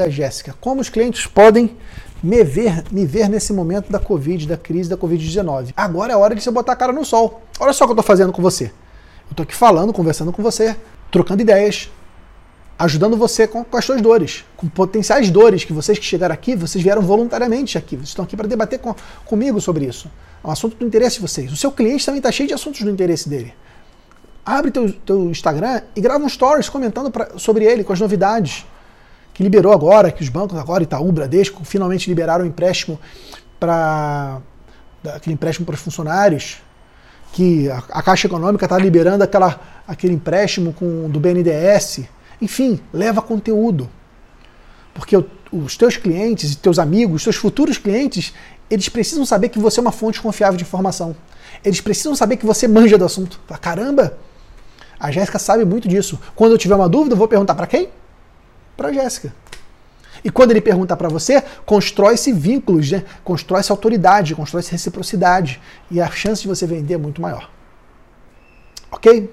da Jéssica. Como os clientes podem me ver, me ver nesse momento da Covid, da crise da Covid-19? Agora é hora de você botar a cara no sol. Olha só o que eu estou fazendo com você. Eu estou aqui falando, conversando com você, trocando ideias, ajudando você com, com, as suas dores, com potenciais dores que vocês que chegaram aqui, vocês vieram voluntariamente aqui. Vocês estão aqui para debater com, comigo sobre isso. É um assunto do interesse de vocês. O seu cliente também está cheio de assuntos do interesse dele. Abre teu, teu Instagram e grava um stories comentando pra, sobre ele, com as novidades que liberou agora, que os bancos agora, Itaú, Bradesco, finalmente liberaram o empréstimo para aquele empréstimo para os funcionários, que a, a Caixa Econômica está liberando aquela, aquele empréstimo com, do BNDES. Enfim, leva conteúdo. Porque o, os teus clientes, teus amigos, teus futuros clientes, eles precisam saber que você é uma fonte confiável de informação. Eles precisam saber que você manja do assunto. Caramba! A Jéssica sabe muito disso. Quando eu tiver uma dúvida, eu vou perguntar para quem? Para Jéssica. E quando ele perguntar para você, constrói-se vínculos, né? constrói-se autoridade, constrói-se reciprocidade. E a chance de você vender é muito maior. Ok?